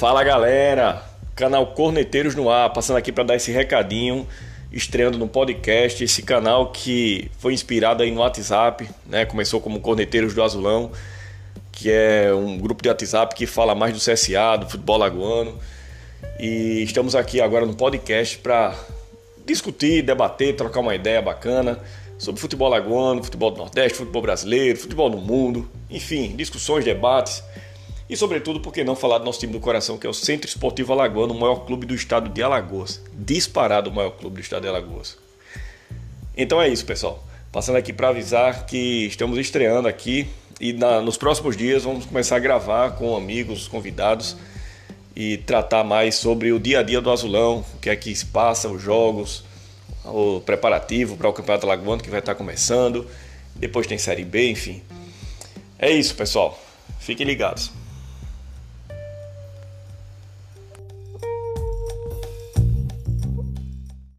Fala galera, canal Corneteiros no ar, passando aqui para dar esse recadinho, estreando no podcast, esse canal que foi inspirado aí no WhatsApp, né? Começou como Corneteiros do Azulão, que é um grupo de WhatsApp que fala mais do CSA, do futebol lagoano. E estamos aqui agora no podcast para discutir, debater, trocar uma ideia bacana sobre futebol lagoano, futebol do Nordeste, futebol brasileiro, futebol no mundo, enfim, discussões, debates. E sobretudo, por que não falar do nosso time do coração, que é o Centro Esportivo Alagoano, o maior clube do estado de Alagoas. Disparado o maior clube do estado de Alagoas. Então é isso, pessoal. Passando aqui para avisar que estamos estreando aqui e na, nos próximos dias vamos começar a gravar com amigos, convidados e tratar mais sobre o dia a dia do Azulão, o que é que se passa, os jogos, o preparativo para o Campeonato Alagoano que vai estar começando. Depois tem Série B, enfim. É isso, pessoal. Fiquem ligados.